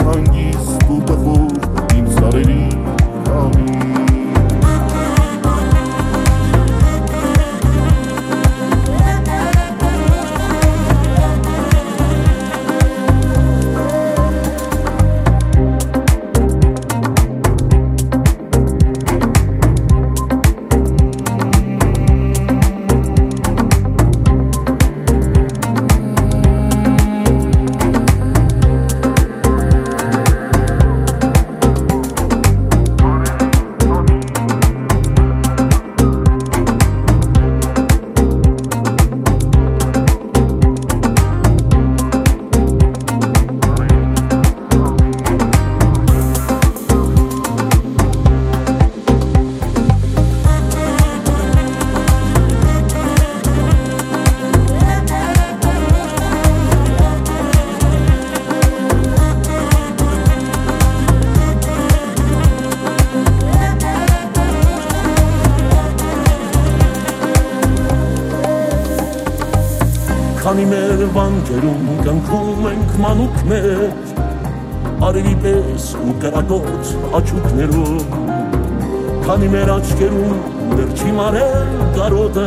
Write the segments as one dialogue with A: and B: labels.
A: on Քանի մեր վանքերում կնքում ենք մանուկներ Արևի պես ու կրակոց աչուկներով Քանի մեր աչկերում դեռ չի մարել կարոտը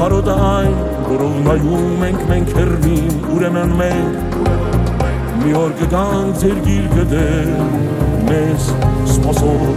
A: Կարոտը այն, որով նայում ենք մենք հերնին Ուրեմն մենք մի օր կգան ձեր գիրկը դեր Մեզ ներներ